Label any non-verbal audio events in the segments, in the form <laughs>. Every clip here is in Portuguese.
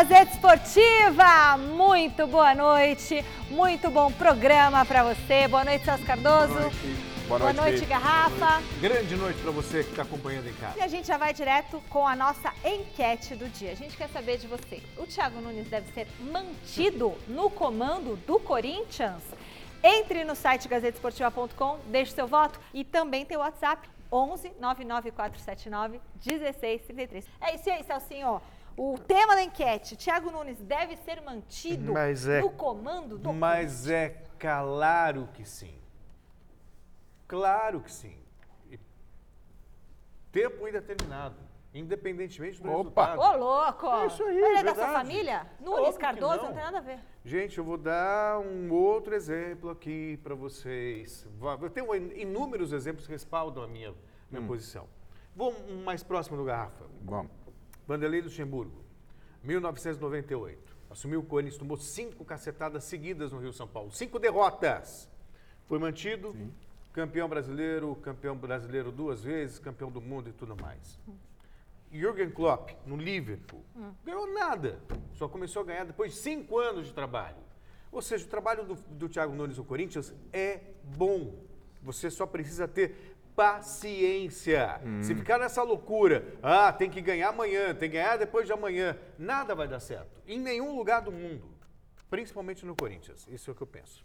Gazeta Esportiva! Muito boa noite, muito bom programa para você. Boa noite, Celso Cardoso. Boa noite. Boa noite, Boa noite Garrafa. Grande noite para você que está acompanhando em casa. E a gente já vai direto com a nossa enquete do dia. A gente quer saber de você. O Thiago Nunes deve ser mantido no comando do Corinthians? Entre no site gazetesportiva.com, deixe seu voto e também tem o WhatsApp 11 99479 1633. É isso aí, Celcinho. O tema da enquete, Thiago Nunes deve ser mantido é, no comando do Mas é claro que sim. Claro que sim. E tempo indeterminado. Independentemente do Opa. resultado. Ô, louco! É isso aí, Ele é da sua família? Nunes Cardoso não. não tem nada a ver. Gente, eu vou dar um outro exemplo aqui para vocês. Eu tenho inúmeros exemplos que respaldam a minha, minha hum. posição. Vou mais próximo do Garrafa. Vamos. Vanderlei Luxemburgo, 1998. Assumiu o Corinthians, tomou cinco cacetadas seguidas no Rio São Paulo. Cinco derrotas. Foi mantido, Sim. campeão brasileiro, campeão brasileiro duas vezes, campeão do mundo e tudo mais. Jürgen Klopp, no Liverpool, hum. ganhou nada. Só começou a ganhar depois de cinco anos de trabalho. Ou seja, o trabalho do, do Thiago Nunes no Corinthians é bom. Você só precisa ter paciência. Hum. Se ficar nessa loucura, ah, tem que ganhar amanhã, tem que ganhar depois de amanhã, nada vai dar certo. Em nenhum lugar do mundo. Principalmente no Corinthians. Isso é o que eu penso.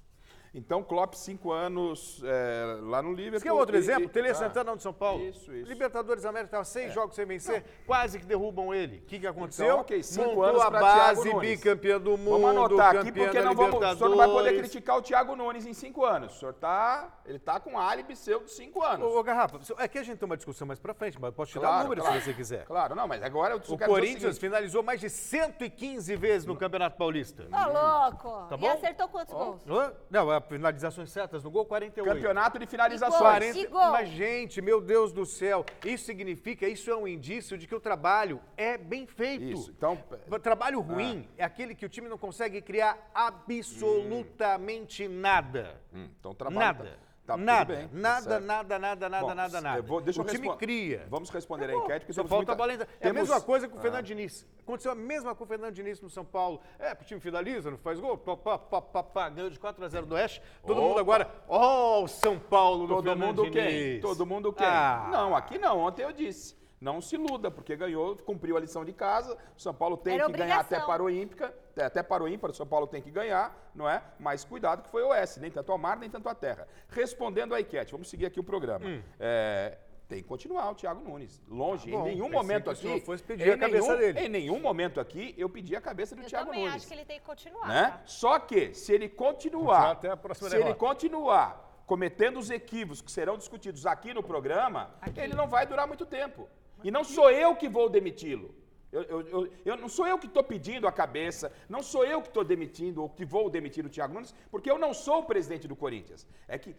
Então, Klopp, cinco anos é, lá no Liverpool. Você quer outro e, exemplo? Tele ah, Santana de São Paulo. Isso, isso. Libertadores da América estava seis é. jogos sem vencer, não. quase que derrubam ele. O que, que aconteceu? Então, ok, cinco Montou anos a base, bicampeão do mundo, Vamos anotar aqui, porque não vamos, o senhor não vai poder criticar o Thiago Nunes em cinco anos. O senhor tá, ele tá com álibi seu de cinco anos. Ô, ô Garrafa, aqui a gente tem uma discussão mais para frente, mas posso te claro, dar números claro. se você quiser. Claro, não, mas agora eu O Corinthians o finalizou mais de 115 vezes no Campeonato Paulista. Ô, louco! Tá bom? E acertou quantos gols? Não, a finalizações certas no gol, 48. Campeonato de finalizações. 40... Mas, gente, meu Deus do céu, isso significa, isso é um indício de que o trabalho é bem feito. Isso, então... Trabalho ruim ah. é aquele que o time não consegue criar absolutamente hum. nada. Hum, então, trabalho... Nada. Tá... Tá, nada, bem, nada, nada, nada, nada, Bom, nada, nada. Vou, o time cria. Vamos responder a enquete. Porque Só falta muita... a bola. É a mesma coisa com o Fernando ah. Diniz. Aconteceu a mesma com o Fernando Diniz no São Paulo. É, o time finaliza, não faz gol, pá, pá, pá, pá, pá, ganhou de 4 a 0 do Oeste. Todo Opa. mundo agora, ó, oh, o São Paulo do Todo Fernando mundo Diniz. Quem? Todo mundo quem? Ah. Não, aqui não, ontem eu disse. Não se iluda, porque ganhou, cumpriu a lição de casa. O São Paulo tem Era que obrigação. ganhar até para o Ímpica, até para o ímpar, o São Paulo tem que ganhar, não é? Mas cuidado que foi o S, nem tanto a mar, nem tanto a terra. Respondendo à enquete, vamos seguir aqui o programa. Hum. É, tem que continuar o Thiago Nunes. Longe, ah, bom, em nenhum momento aqui. Fosse pedir a cabeça nenhum, dele. Em nenhum momento aqui eu pedi a cabeça do eu Thiago Nunes. Eu também acho que ele tem que continuar. Né? Tá? Só que, se ele continuar. Até a próxima se derrota. ele continuar cometendo os equívocos que serão discutidos aqui no programa, aqui. ele não vai durar muito tempo. E não sou eu que vou demiti-lo. Eu, eu, eu, eu, não sou eu que estou pedindo a cabeça, não sou eu que estou demitindo ou que vou demitir o Thiago Nunes, porque eu não sou o presidente do Corinthians. É que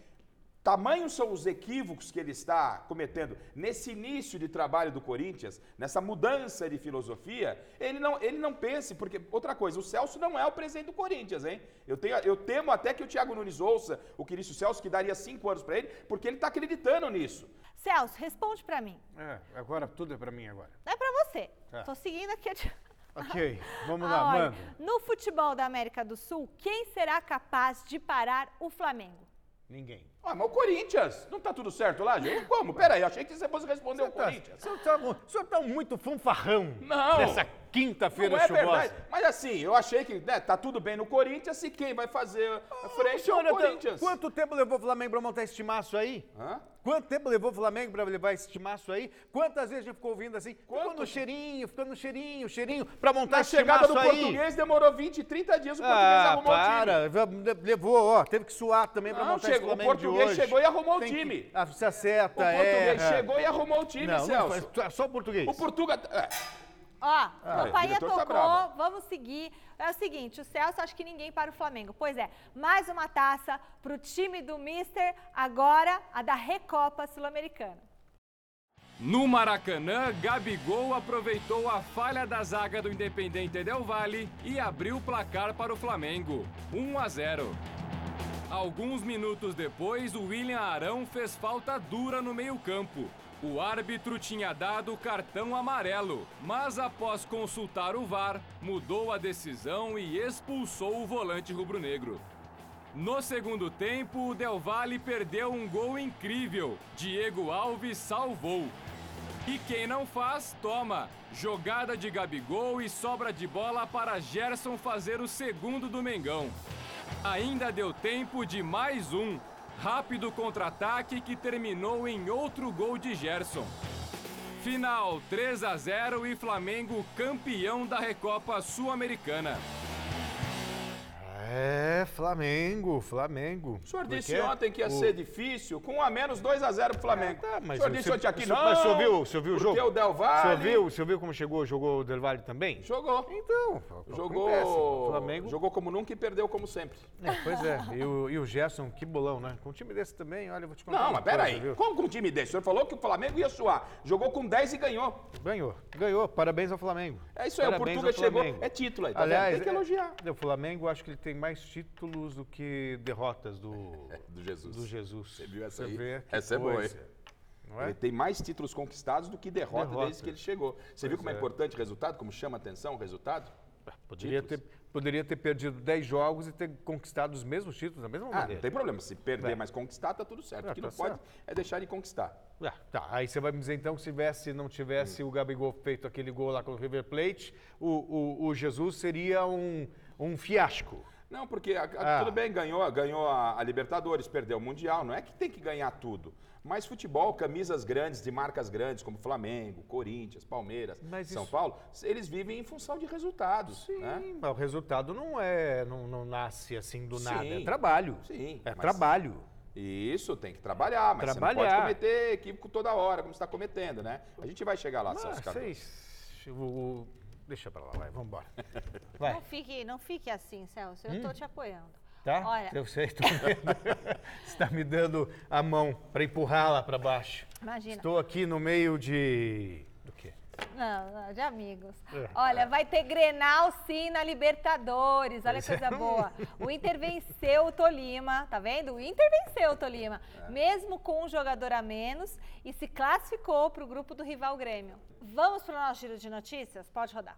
Tamanhos são os equívocos que ele está cometendo nesse início de trabalho do Corinthians, nessa mudança de filosofia, ele não, ele não pense, porque, outra coisa, o Celso não é o presidente do Corinthians, hein? Eu, tenho, eu temo até que o Thiago Nunes ouça o que disse o Celso, que daria cinco anos para ele, porque ele está acreditando nisso. Celso, responde para mim. É, agora tudo é para mim agora. É para você. Tá. Tô seguindo aqui. <laughs> Ok, vamos lá, mano. No futebol da América do Sul, quem será capaz de parar o Flamengo? Ninguém. Ah, mas o Corinthians, não tá tudo certo lá, gente? Como? Peraí, achei que você fosse responder o tá, Corinthians. O senhor tá, tá muito fanfarrão. Não. Nessa quinta-feira é chuvosa. Verdade. Mas assim, eu achei que né, tá tudo bem no Corinthians e quem vai fazer a frente oh, é o Corinthians. Quanto tempo levou o Flamengo pra montar esse timaço aí? Hã? Quanto tempo levou o Flamengo para levar esse timaço aí? Quantas vezes a gente ficou ouvindo assim? Quanto? Ficou no cheirinho, ficando no cheirinho, cheirinho, para montar Na esse chegada do aí. português demorou 20, 30 dias, o português ah, arrumou para. o time. Levou, ó, teve que suar também para montar chegou, esse Flamengo O português chegou e arrumou Tem o time. Que, se acerta, O português é, chegou e arrumou o time, não, Celso. Não, só o português. O português... É. Ó, ah, campainha tá tocou, tá vamos seguir. É o seguinte, o Celso acha que ninguém para o Flamengo. Pois é, mais uma taça para o time do Mister, agora a da Recopa Sul-Americana. No Maracanã, Gabigol aproveitou a falha da zaga do Independente Del Valle e abriu o placar para o Flamengo, 1 a 0. Alguns minutos depois, o William Arão fez falta dura no meio-campo O árbitro tinha dado cartão amarelo, mas após consultar o VAR, mudou a decisão e expulsou o volante rubro-negro. No segundo tempo, o Del Valle perdeu um gol incrível. Diego Alves salvou. E quem não faz, toma. Jogada de Gabigol e sobra de bola para Gerson fazer o segundo do Mengão. Ainda deu tempo de mais um. Rápido contra-ataque que terminou em outro gol de Gerson. Final 3 a 0 e Flamengo campeão da Recopa Sul-Americana. É, Flamengo, Flamengo. O senhor disse ontem que ia o... ser difícil, com a menos 2 a 0 pro Flamengo. É, tá, mas o senhor disse ontem aqui, não. Mas o senhor viu, o senhor viu o jogo? o Del Valle... O senhor viu, o senhor viu como chegou, jogou o Del Valle também? Jogou. Então, jogou, Flamengo... jogou como nunca e perdeu como sempre. É, pois é, e o, e o Gerson, que bolão, né? Com um time desse também, olha, eu vou te contar Não, mas peraí, como com um time desse? O senhor falou que o Flamengo ia suar, jogou com 10 e ganhou. Ganhou, ganhou, parabéns ao Flamengo. É isso aí, parabéns o Portuga chegou, é título aí, tá Aliás, vendo? Tem que elogiar. É, o Flamengo, acho que ele tem mais títulos do que derrotas do, <laughs> do Jesus. Do Jesus. Você viu essa Você aí? Essa é boa, hein? É? Ele tem mais títulos conquistados do que derrotas Derrota. desde que ele chegou. Você pois viu como é. é importante o resultado? Como chama a atenção o resultado? Poderia ter, poderia ter perdido 10 jogos e ter conquistado os mesmos títulos da mesma ah, maneira. Não tem problema. Se perder, é. mas conquistar, tá tudo certo. É, o que tá não certo. pode é deixar de conquistar. É, tá. Aí você vai me dizer então que se tivesse, não tivesse hum. o Gabigol feito aquele gol lá com o River Plate, o, o, o Jesus seria um, um fiasco. Não, porque a, a, ah. tudo bem, ganhou, ganhou a, a, Libertadores, perdeu o Mundial. Não é que tem que ganhar tudo. Mas futebol, camisas grandes, de marcas grandes, como Flamengo, Corinthians, Palmeiras, Mas São isso... Paulo, eles vivem em função de resultados. Sim, né? o resultado não é, não, não nasce assim do Sim. nada. É trabalho. Sim. É trabalho. Isso, tem que trabalhar, mas trabalhar. você não pode cometer equívoco toda hora, como você está cometendo, né? A gente vai chegar lá, mas, Celso Cardoso. O, Deixa pra lá, vai, vamos embora. <laughs> Vai. Não fique, não fique assim, Celso, eu estou hum? te apoiando. Tá? Olha, eu sei, estou vendo. <laughs> Você está me dando a mão para empurrar lá para baixo. Imagina. Estou aqui no meio de não, não, de amigos. É. Olha, vai ter Grenal sim na Libertadores. Olha que coisa boa. O Inter venceu o Tolima, tá vendo? O Inter venceu o Tolima, é. mesmo com um jogador a menos e se classificou para o grupo do rival Grêmio. Vamos para o nosso giro de notícias? Pode rodar.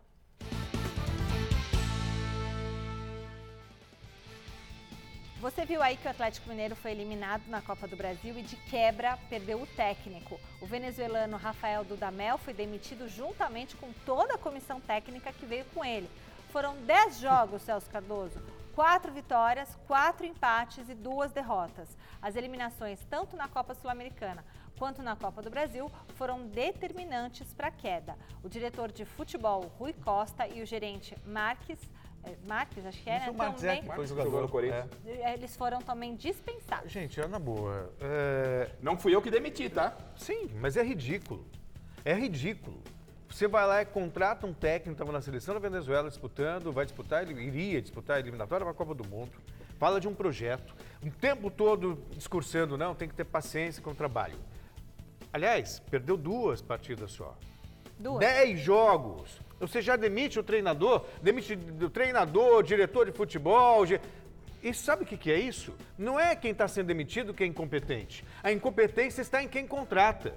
Você viu aí que o Atlético Mineiro foi eliminado na Copa do Brasil e de quebra perdeu o técnico. O venezuelano Rafael Dudamel foi demitido juntamente com toda a comissão técnica que veio com ele. Foram 10 jogos, Celso Cardoso, quatro vitórias, quatro empates e duas derrotas. As eliminações, tanto na Copa Sul-Americana quanto na Copa do Brasil, foram determinantes para a queda. O diretor de futebol, Rui Costa, e o gerente Marques Marques, acho que era, Isso, também. É, que foi jogador no Corinthians. É. Eles foram também dispensados. Gente, é na boa. É... Não fui eu que demiti, tá? Sim, mas é ridículo. É ridículo. Você vai lá e contrata um técnico, estava na seleção da Venezuela disputando, vai disputar, ele iria disputar a eliminatória para a Copa do Mundo. Fala de um projeto, um tempo todo discursando, não, tem que ter paciência com o trabalho. Aliás, perdeu duas partidas só. Duas. Dez jogos. Você já demite o treinador, demite o treinador, diretor de futebol. E sabe o que é isso? Não é quem está sendo demitido que é incompetente. A incompetência está em quem contrata.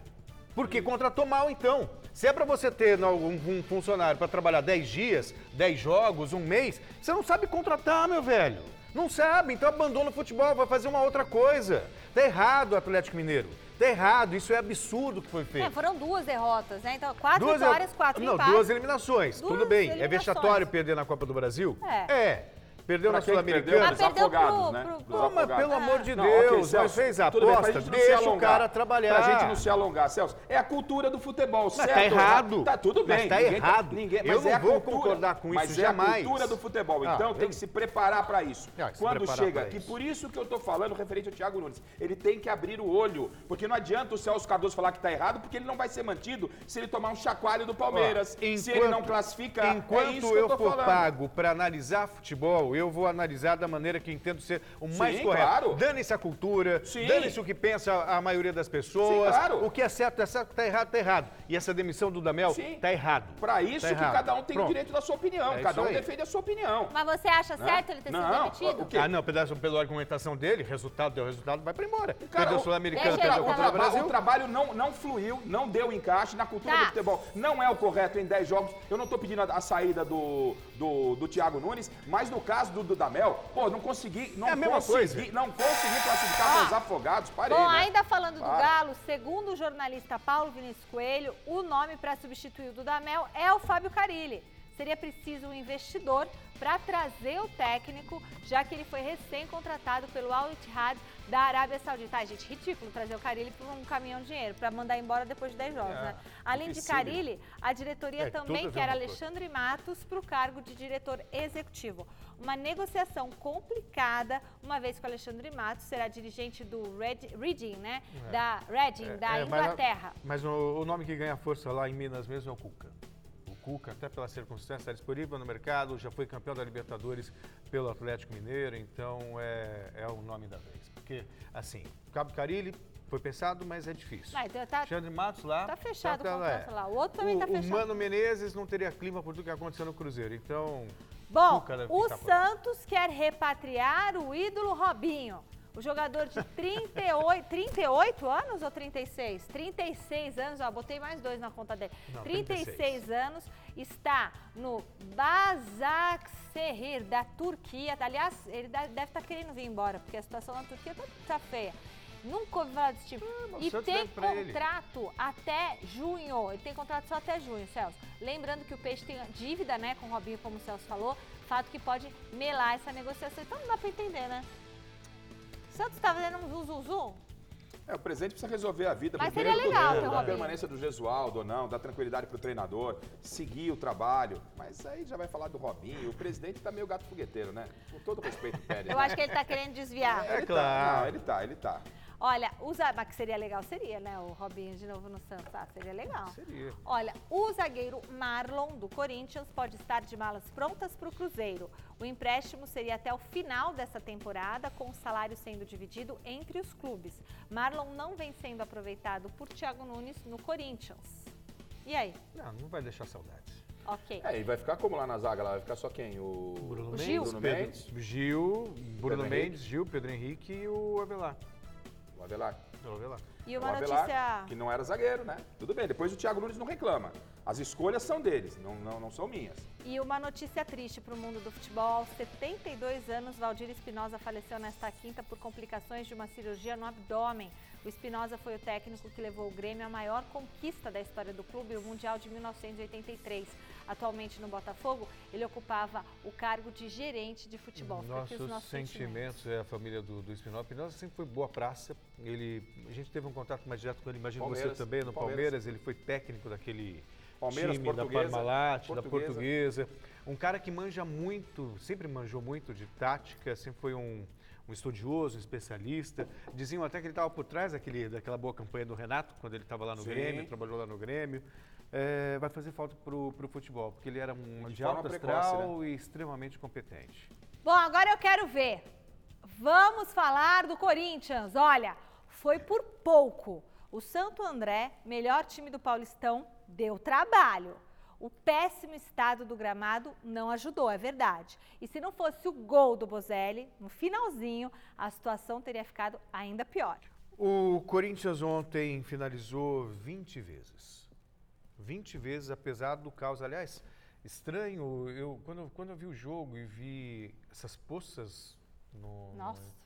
Porque contratou mal então. Se é para você ter um funcionário para trabalhar 10 dias, 10 jogos, um mês, você não sabe contratar, meu velho. Não sabe, então abandona o futebol, vai fazer uma outra coisa. Tá errado o Atlético Mineiro. Tá errado, isso é absurdo que foi feito. É, foram duas derrotas, né? Então, quatro duas vitórias, quatro não, empates. Duas eliminações, duas tudo bem. É eliminações. É vexatório perder na Copa do Brasil? É. É. Perdeu na Sul-Americana. Dos afogados, né? Pro, pro, mas pelo amor de não, Deus, okay, fez a aposta, bem, deixa o cara trabalhar. Pra gente não se alongar, Celso, é a cultura do futebol, mas certo? Tá errado. Tá tudo bem. Mas tá errado. Ninguém, eu não é vou cultura, concordar com isso jamais. Mas é a cultura do futebol, ah, então ah, tem eu... que se preparar para isso. Ah, Quando chega aqui, por isso que eu tô falando referente ao Thiago Nunes, ele tem que abrir o olho, porque não adianta o Celso Cardoso falar que tá errado, porque ele não vai ser mantido se ele tomar um chacoalho do Palmeiras, se ele não classificar. Enquanto é eu, eu for pago para analisar futebol, eu vou analisar da maneira que entendo ser o mais Sim, correto. Claro. Dane-se a cultura, dane-se o que pensa a maioria das pessoas. Sim, claro. O que é certo é certo, tá errado, tá errado. E essa demissão do Damel Sim. tá errado. Para isso tá que errado. cada um tem Pronto. o direito da sua opinião. É cada um defende a sua opinião. Mas você acha né? certo ele ter não, sido demitido? O quê? Ah, não, pela, pela argumentação dele, resultado deu resultado, vai para embora. Cara, perdeu o Sul-Americano, perdeu o Brasil. O trabalho não, não fluiu, não deu encaixe na cultura tá. do futebol. Não é o correto em 10 jogos. Eu não estou pedindo a, a, saída do, do, do Thiago Nunes, mas no caso do Dudamel, pô, não consegui, não é consegui, não consegui classificar ah. os afogados, parei, Bom, né? ainda falando do Galo, segundo o jornalista Paulo Vinícius Coelho, o nome para substituir o Dudamel é o Fábio Carilli seria preciso um investidor para trazer o técnico, já que ele foi recém-contratado pelo Al Ittihad da Arábia Saudita. Ai, gente, ridículo trazer o Carilli por um caminhão de dinheiro, para mandar embora depois de 10 jogos, é, né? Além de Carilli, a diretoria é, também quer Alexandre Matos para o cargo de diretor executivo. Uma negociação complicada, uma vez que o Alexandre Matos será dirigente do Red, Reading, né? É. Da Reading, é, da é, Inglaterra. Mas, mas o, o nome que ganha força lá em Minas mesmo é o Cuca. Cuca, até pela circunstância, está disponível no mercado, já foi campeão da Libertadores pelo Atlético Mineiro, então é, é o nome da vez. Porque, assim, Cabo Carilli foi pensado, mas é difícil. Mas, tá, Alexandre Matos lá. Tá fechado tá, o contrato é. lá. O outro também o, tá fechado. O Mano Menezes não teria clima por tudo que aconteceu no Cruzeiro. Então. Bom, o Santos quer repatriar o ídolo Robinho. O jogador de 38, 38 anos ou 36? 36 anos, ó, botei mais dois na conta dele. Não, 36. 36 anos, está no Basaksehir da Turquia. Aliás, ele deve estar tá querendo vir embora, porque a situação na Turquia tá, tá feia. Nunca ouvi falar desse tipo. Ah, e tem contrato ele. até junho. Ele tem contrato só até junho, Celso. Lembrando que o Peixe tem dívida, né, com o Robinho, como o Celso falou. Fato que pode melar essa negociação. Então não dá para entender, né? Santos está fazendo um zum? É, o presidente precisa resolver a vida. Mas seria legal ter A permanência do Gesualdo ou não, dar tranquilidade para o treinador, seguir o trabalho. Mas aí já vai falar do Robinho. O presidente está meio gato fogueteiro, né? Com todo respeito, <laughs> Pérez. Eu acho que ele está querendo desviar. É, é claro. Tá, não, ele está, ele está. Olha, usa, mas que seria legal, seria, né? O Robinho de novo no Santos. Ah, seria legal. Seria. Olha, o zagueiro Marlon, do Corinthians, pode estar de malas prontas para o Cruzeiro. O empréstimo seria até o final dessa temporada, com o salário sendo dividido entre os clubes. Marlon não vem sendo aproveitado por Thiago Nunes no Corinthians. E aí? Não, não vai deixar saudades. Ok. É, e vai ficar como lá na zaga? Lá vai ficar só quem? O Bruno o Gil. Bruno Mendes. Gil, Bruno Pedro Mendes, Henrique. Gil, Pedro Henrique e o Avelar. O Avelar. O Avelar. E uma o Avelar, notícia... que não era zagueiro, né? Tudo bem, depois o Thiago Nunes não reclama. As escolhas são deles, não, não, não são minhas. E uma notícia triste para o mundo do futebol. Aos 72 anos, Valdir Espinosa faleceu nesta quinta por complicações de uma cirurgia no abdômen. O Espinosa foi o técnico que levou o Grêmio à maior conquista da história do clube, o Mundial de 1983. Atualmente no Botafogo, ele ocupava o cargo de gerente de futebol. Nossos, nossos sentimentos, é a família do, do Espinosa. Espinosa sempre foi boa praça. Ele, a gente teve um contato mais direto com ele, imagino você também, no Palmeiras. Palmeiras. Ele foi técnico daquele Palmeiras, time da Parmalat, da Portuguesa. Um cara que manja muito, sempre manjou muito de tática, sempre foi um, um estudioso, um especialista. Diziam até que ele estava por trás daquele, daquela boa campanha do Renato, quando ele estava lá no Sim. Grêmio, trabalhou lá no Grêmio é, vai fazer falta para o futebol, porque ele era um de, de alto astral né? e extremamente competente. Bom, agora eu quero ver. Vamos falar do Corinthians. Olha, foi por pouco. O Santo André, melhor time do Paulistão, deu trabalho. O péssimo estado do gramado não ajudou, é verdade. E se não fosse o gol do Bozelli, no finalzinho, a situação teria ficado ainda pior. O Corinthians ontem finalizou 20 vezes. 20 vezes, apesar do caos. Aliás, estranho, eu, quando, quando eu vi o jogo e vi essas poças no. Nossa.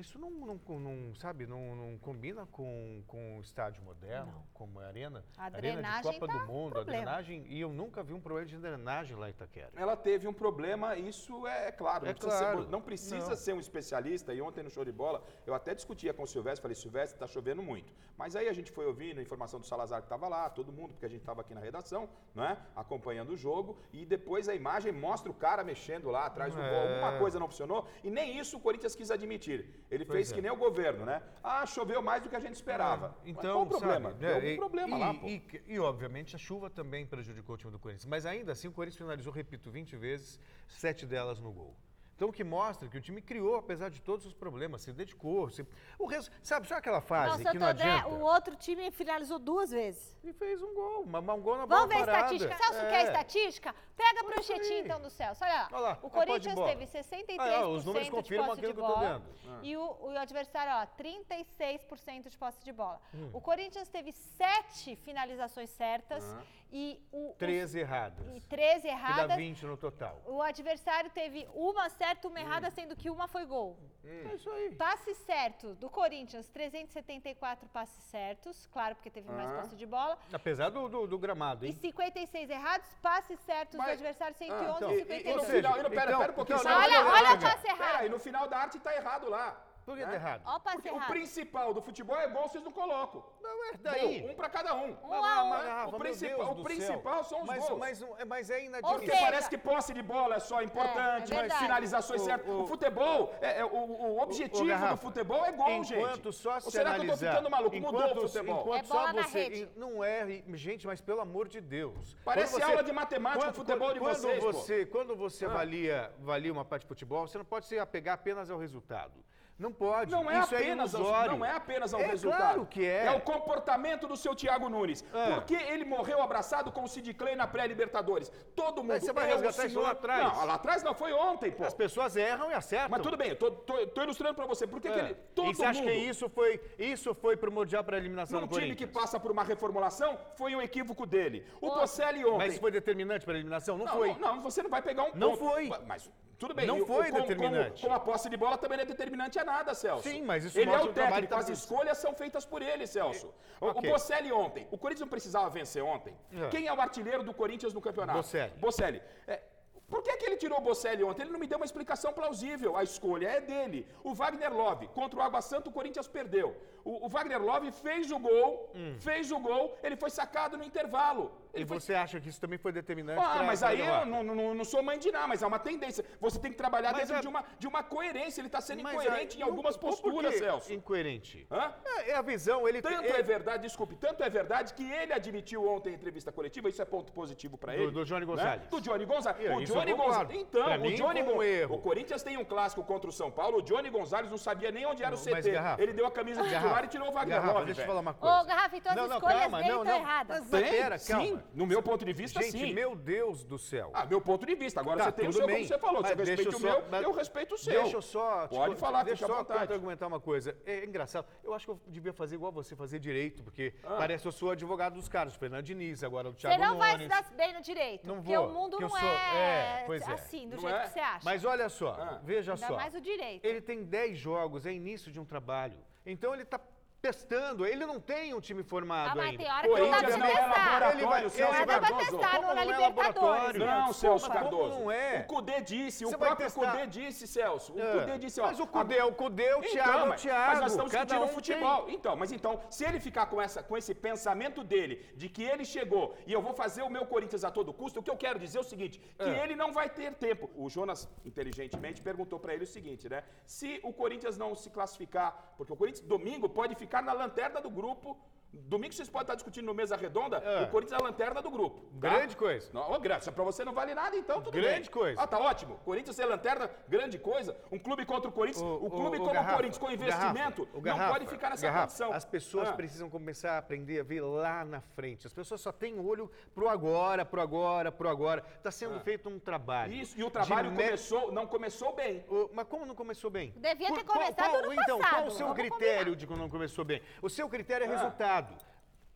Isso não, não, não sabe, não, não, combina com, com o estádio moderno, não. como a arena. A arena de Copa tá do Mundo, problema. a drenagem, e eu nunca vi um problema de drenagem lá em Itaquera. Ela teve um problema, isso é, é claro. É não precisa, claro. Ser, não precisa ser um especialista, e ontem no show de bola, eu até discutia com o Silvestre, falei, Silvestre, está chovendo muito. Mas aí a gente foi ouvindo a informação do Salazar que estava lá, todo mundo, porque a gente estava aqui na redação, não é? acompanhando o jogo, e depois a imagem mostra o cara mexendo lá atrás do é. gol. Alguma coisa não funcionou, e nem isso o Corinthians quis admitir. Ele pois fez é. que nem o governo, né? Ah, choveu mais do que a gente esperava. É, então, qual o problema? Sabe, Deu um problema e, lá, pô. E, e, obviamente, a chuva também prejudicou o time do Corinthians. Mas ainda assim, o Corinthians finalizou, repito, 20 vezes, sete delas no gol. Então, o que mostra que o time criou, apesar de todos os problemas, se dedicou. Se... O res... Sabe, sabe aquela fase não, que não André, adianta? o outro time finalizou duas vezes. E fez um gol, uma, um gol na Vamos bola ver a estatística. Celso É. quer estatística? Pega a pranchetinha então do Celso. Olha lá. Olha lá, O a posse de Corinthians teve 63% Ah, os números de confirmam posse aquilo de que eu tô vendo. E o, o adversário, ó, 36% de posse de bola. Hum. O Corinthians teve 7 finalizações certas e o. 13 erradas. E 13 Que dá erradas. 20 no total. O adversário teve uma certa, uma errada, sendo que uma foi gol. É isso aí. Passe certo do Corinthians, 374 passes certos, claro, porque teve mais Ah. posse de bola. Apesar do, do, do gramado, E hein? 56 errados, passes certos do Mas- adversário, 111 Ah, então, e e- e- 52. no ou final, seja, e no- pera, então- pera um pouquinho. então, só- olha, olha o passe errado. Pera aí, no final da arte tá errado lá. Por que né? tá errado? Ó o passe Porque errado. o principal do futebol é gol, vocês não colocam. Não, é daí. Gol, um pra cada um. Um a um. O principal- o principal são os mas, gols. Mas, mas é inadmissível. Porque parece que posse de bola é só importante, É, é finalizações O- certas. o- O, futebol, é, é o, o objetivo Ô, Garrafa, do futebol é gol, gente. Enquanto só se Ou será que eu tô analisar, ficando maluco? Mudou enquanto, o futebol. Enquanto É bola só na você, rede. Não é, gente, mas pelo amor de Deus. Parece você- aula de matemática, o futebol de quando vocês, pô. Quando você Ah. avalia, avalia uma parte de futebol, você não pode se apegar apenas ao resultado. Não pode. Não é, Isso apenas é ao, ilusório. não é apenas ao é resultado. Claro que é. É o comportamento do seu Thiago Nunes. É. Por que ele morreu abraçado com o Sid Clay na pré-Libertadores? Todo mundo. Mas você vai é o resgatar isso senhor- lá atrás. Não, lá atrás não, foi ontem, pô. As pessoas erram e acertam. Mas tudo bem, eu tô, tô- tô ilustrando pra você. Por que, que É. ele. Todo e você acha mundo, que isso foi, isso foi primordial para a eliminação num do time que passa por uma reformulação, foi um equívoco dele. O Bocelli ontem. Mas foi determinante para a eliminação? Não, Não, foi. Não, não, você não vai pegar um Não ponto. foi. Mas tudo bem. Não e o- foi como, determinante. Como, como a posse de bola também não é determinante a nada, Celso. Sim, mas isso Ele é o o técnico, as escolhas são feitas por ele, Celso. O, o Ok. Bocelli ontem. O Corinthians não precisava vencer ontem. É. Quem é o artilheiro do Corinthians no campeonato? Bocelli. Bocelli. É, por que, que ele tirou o Bocelli ontem? Ele não me deu uma explicação plausível. A escolha é dele. O Wagner Love, contra o Água Santa, o Corinthians perdeu. O, o Wagner Love fez o gol, fez o gol, ele foi sacado no intervalo. E foi você acha que isso também foi determinante ah, pra- mas aí eu não, não, não sou mãe de nada, mas é uma tendência. Você tem que trabalhar Mas dentro é- de, uma, de uma coerência. Ele está sendo Mas incoerente aí, em algumas posturas, que Celso. Incoerente. Hã? É, é a visão, ele Tanto ele- é verdade, desculpe, tanto é verdade que ele admitiu ontem em entrevista coletiva, isso é ponto positivo para ele. do Johnny né? Gonçalves. Do Johnny Gonzalez. É, O isso Johnny eu. Gonzalez. Então, Pra o mim, Johnny foi um Gon- erro. O Corinthians tem um clássico contra o São Paulo, o Johnny Gonzalez não sabia nem onde era o Mas, CT. Garrafa, ele deu a camisa de titular e tirou o Wagner Garrafa, Love, deixa eu falar uma coisa. Ô, Garrafa, então as Não, não, escolhas calma, dele não, estão não. erradas. Mas, mas pera, sim, no meu ponto de vista, Gente, sim. meu Deus do céu. Ah, meu ponto de vista. Agora Tá, você tem o tudo seu, bem. como você falou. Mas Você respeita o eu só- meu, mas eu respeito o seu. Deixa eu só... te Pode co- falar, deixa fica eu só vontade. argumentar uma coisa. É engraçado. Eu acho que eu devia fazer igual você, fazer direito, porque Ah. parece que eu sou advogado dos caras. O Fernando Diniz, agora o Thiago Você não vai Nunes. se dar bem no direito, Não porque vou, o mundo não sou- é, é, pois é. assim, do Não jeito é? que você acha. Mas olha só, Ah. veja Ainda só. mais o direito. Ele tem 10 jogos, é início de um trabalho. Então ele está testando. Ele não tem um time formado Ah, mas ainda. tem hora que não dá pra Corinthians não é testar. laboratório, Ele vai- Celso ele Não dá pra testar no na não é Libertadores. Não, Desculpa, Celso como Cardoso. não é? O Cudê disse, Você o próprio testar- Cudê disse, Celso. O É. Cudê disse, ó. Mas o Cudê é o Cudê, o Então, Thiago é o Thiago. Mas nós estamos discutindo um futebol. tem. Então, mas então, se ele ficar com, essa, com esse pensamento dele, de que ele chegou e eu vou fazer o meu Corinthians a todo custo, o que eu quero dizer é o seguinte, que É. ele não vai ter tempo. O Jonas, inteligentemente, perguntou pra ele o seguinte, né? Se o Corinthians não se classificar, porque o Corinthians, domingo, pode ficar na lanterna do grupo. Domingo vocês podem estar discutindo no mesa redonda, É. o Corinthians é a lanterna do grupo. tá? Grande coisa. Não, ô, grande, se pra você não vale nada, então tudo bem. Grande coisa. Ah, tá ótimo. Corinthians é lanterna, grande coisa. Um clube contra o Corinthians, O- o, clube o como Garrafa, o Corinthians com o investimento, Garrafa, o não pode ficar nessa Garrafa, condição. As pessoas Ah. precisam começar a aprender a ver lá na frente. As pessoas só têm olho pro agora, pro agora, pro agora. Está sendo feito um trabalho. Ah. Isso, e o trabalho começou, não começou bem. O- Mas como não começou bem? Devia ter Por- qual- começado qual- no Então, qual passado, o seu vamos critério combinar. de quando não começou bem? O seu critério é Ah. Resultado.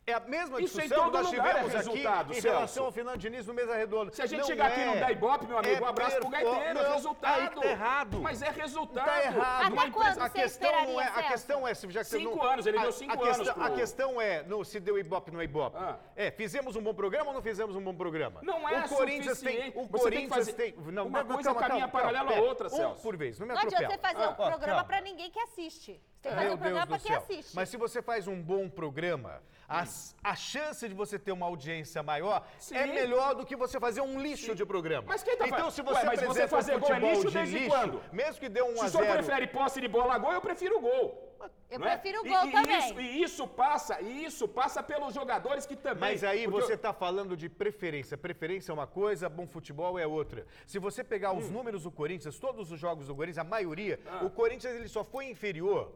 É a mesma Isso discussão que todo nós lugar é tivemos aqui resultado, em Celso. relação ao Fernando Diniz no Mesa Redonda. Se a gente Não chegar aqui e não é. ibope, meu amigo, um abraço pro gaiteiro, é não, resultado. Tá errado. Mas é resultado. Tá errado. Até quando a questão não é, a questão é, se já que você Cinco não- anos, ele a- deu cinco a questão, anos pro- A questão é, no, se deu ibope no ibope. Ah. É, fizemos um bom programa ou não fizemos um bom programa? Não é o Corinthians suficiente. tem, o Você tem que Corinthians fazer- tem, não, uma não, coisa calma, caminha calma, paralela à outra, um Celso. por vez, não me Não adianta atropela. você fazer Ah, um programa pra ninguém que assiste. Tem que fazer Meu um programa Deus do pra quem céu. assiste. Mas se você faz um bom programa, as- a chance de você ter uma audiência maior Sim. é melhor do que você fazer um lixo de programa. Mas quem tá Então, se Ué, você mas você apresenta fazer um gol é futebol lixo de desde lixo, quando? mesmo que dê um Se a o senhor zero... prefere posse de bola a gol, eu prefiro gol. Eu não é? prefiro o E- gol e, também. Isso, e isso passa, e isso passa pelos jogadores que também. Mas aí porque você eu- está falando de preferência. Preferência é uma coisa, bom futebol é outra. Se você pegar os Hum. números do Corinthians, todos os jogos do Corinthians, a maioria, Ah. o Corinthians ele só foi inferior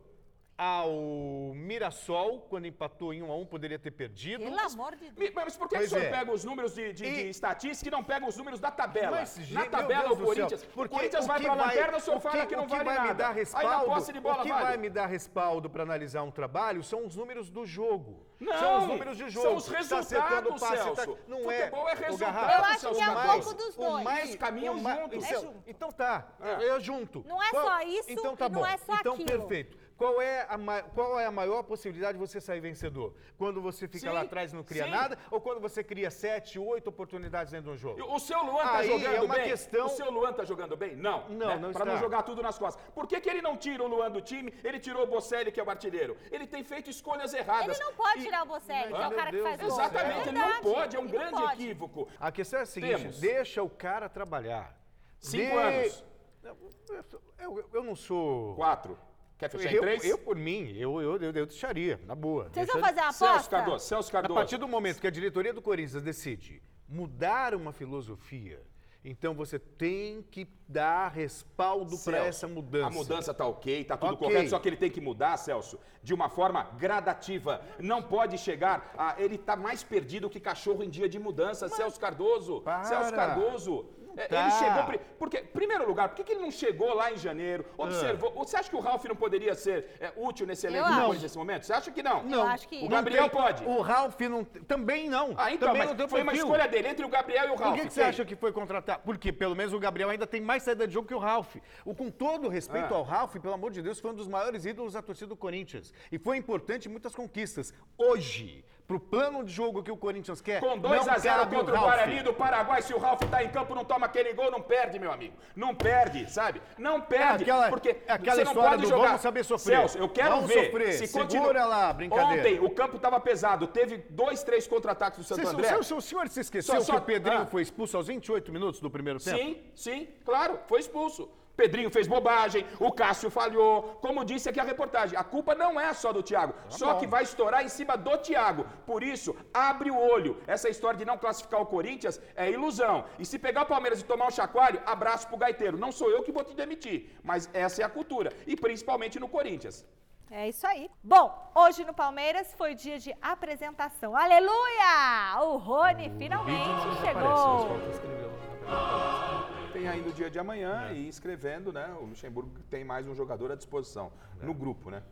ao Mirassol, quando empatou em 1 a 1 poderia ter perdido. Pelo amor de Deus. Mas por que, que o Pois senhor é. pega os números de, de- E- de estatística e não pega os números da tabela? Mas, Na tabela, o do Corinthians. céu, O porque Corinthians vai que pra vai- lanterna, o senhor fala que, não o vale vai nada. Me dar Aí respaldo, na posse de bola o que vale. vai me dar respaldo para analisar um trabalho são os números do jogo. Não, são os números de jogo. são os Tá resultados, acertando o passe, tá- Celso. Não Futebol é é. o resultado, Eu acho Celso que é um pouco dos dois. mais caminham o mais- juntos. É junto. Então tá, É. é junto. Não é só isso Então tá e não bom. é só então aquilo. perfeito. Qual é, a qual é a maior possibilidade de você sair vencedor? Quando você fica Sim, lá atrás e não cria sim. nada? Ou quando você cria sete, oito oportunidades dentro de um jogo? O seu Luan tá Aí jogando é uma bem? questão- O seu Luan tá jogando bem? Não. Não, né? não Pra não jogar tudo nas costas. Por que, que ele não tira o Luan do time? Ele tirou o Bocelli, que é o artilheiro. Ele tem feito escolhas erradas. Ele não pode E- tirar o Bocelli, que é o cara meu que faz Deus gol. Exatamente, É ele não pode, é um ele grande equívoco. A questão é a seguinte, Temos. deixa o cara trabalhar. Cinco anos. Eu, eu- eu não sou... Quatro. Quer fechar em Eu, três? eu, por mim, eu, eu, eu, eu deixaria, na boa. Vocês Deixa- vão fazer uma Celso aposta? Cardoso, Celso A Cardoso. partir do momento que a diretoria do Corinthians decide mudar uma filosofia, então você tem que dar respaldo para Celso, essa mudança. A mudança tá ok, tá tudo Ok. correto, só que ele tem que mudar, Celso, de uma forma gradativa. Não pode chegar a. Ele tá mais perdido que cachorro em dia de mudança, Celso Cardoso. Para. Celso Cardoso. É, tá. Ele chegou. pri- Porque, primeiro lugar, por que, que ele não chegou lá em janeiro? Ah. Observou. Você acha que o Ralf não poderia ser é, útil nesse elenco. Corinthians nesse momento? Você acha que não? Eu acho que- O Não Gabriel tem- pode. O Ralf não, também não. Ah, então, também mas não foi uma perfil. escolha dele entre o Gabriel e o Por Ralf. que, que você acha que foi contratar? Porque pelo menos o Gabriel ainda tem mais saída de jogo que o Ralf. O, com todo o respeito Ah. ao Ralf, pelo amor de Deus, foi um dos maiores ídolos da torcida do Corinthians. E foi importante em muitas conquistas. Hoje, pro plano de jogo que o Corinthians quer, Com 2 não a 0 cabe contra o Ralf. Guarani do Paraguai, se o Ralf tá em campo, não toma aquele gol, não perde, meu amigo. Não perde, sabe? Não perde. aquela- porque é aquela você não pode do jogar. vamos saber sofrer. Celso, eu quero Vamos ver sofrer. se Segura continua. lá, brincadeira. Ontem o campo tava pesado, teve dois, três contra-ataques do Santo Vocês- André. o, o senhor se esqueceu Só- só- que o Pedrinho ah. foi expulso aos 28 minutos do primeiro tempo? Sim, sim, claro, foi expulso. Pedrinho fez bobagem, o Cássio falhou. Como disse aqui a reportagem, a culpa não é só do Thiago, só que vai estourar em cima do Thiago. Por isso, abre o olho. Essa história de não classificar o Corinthians é ilusão. E se pegar o Palmeiras e tomar um chacoalho, abraço pro gaiteiro. Não sou eu que vou te demitir, mas essa é a cultura. E principalmente no Corinthians. É isso aí. Bom, hoje no Palmeiras foi dia de apresentação. Aleluia! O Rony finalmente chegou. Tem ainda o dia de amanhã e escrevendo, né? O Luxemburgo tem mais um jogador à disposição no grupo, né?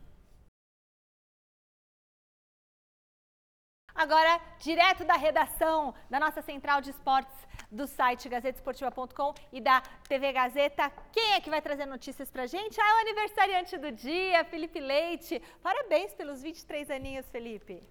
Agora, direto da redação da nossa central de esportes do site gazetesportiva.com e da TV Gazeta, quem é que vai trazer notícias pra gente? Ah, é o aniversariante do dia, Felipe Leite. Parabéns pelos 23 aninhos, Felipe.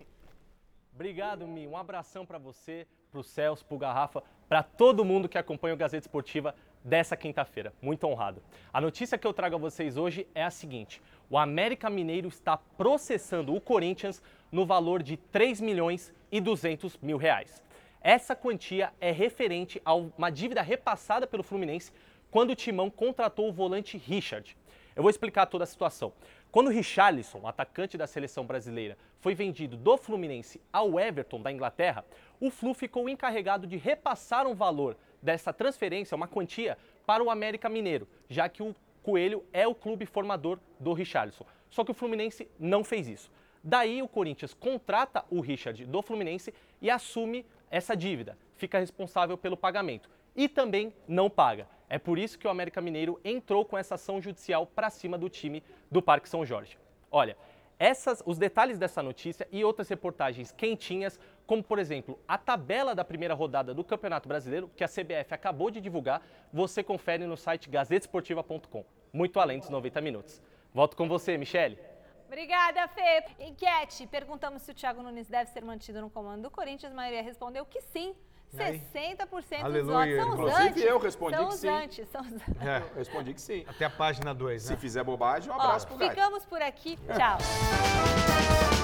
Obrigado, Mi. Um abração para você, para o Celso, para o Garrafa, para todo mundo que acompanha o Gazeta Esportiva dessa quinta-feira. Muito honrado. A notícia que eu trago a vocês hoje é a seguinte: o América Mineiro está processando o Corinthians no valor de 3 milhões e 200 mil reais. Essa quantia é referente a uma dívida repassada pelo Fluminense quando o Timão contratou o volante Richard. Eu vou explicar toda a situação. Quando Richarlison, atacante da seleção brasileira, foi vendido do Fluminense ao Everton da Inglaterra, o Flu ficou encarregado de repassar um valor dessa transferência, uma quantia, para o América Mineiro, já que o Coelho é o clube formador do Richarlison. Só que o Fluminense não fez isso. Daí o Corinthians contrata o Richard do Fluminense e assume essa dívida, fica responsável pelo pagamento e também não paga. É por isso que o América Mineiro entrou com essa ação judicial para cima do time do Parque São Jorge. Olha, essas, os detalhes dessa notícia e outras reportagens quentinhas, como por exemplo a tabela da primeira rodada do Campeonato Brasileiro, que a CBF acabou de divulgar, você confere no site gazetesportiva.com. Muito além dos 90 minutos. Volto com você, Michele. Obrigada, Fê. Enquete. Perguntamos se o Thiago Nunes deve ser mantido no comando do Corinthians. A maioria respondeu que sim. Aí. 60% dos Aleluia, votos são os inclusive antes. eu respondi são que os sim. antes, são os antes. É, Respondi que sim. até a página 2, Se né? fizer bobagem, um Ó, abraço pro Gaito. ficamos por aqui. Tchau.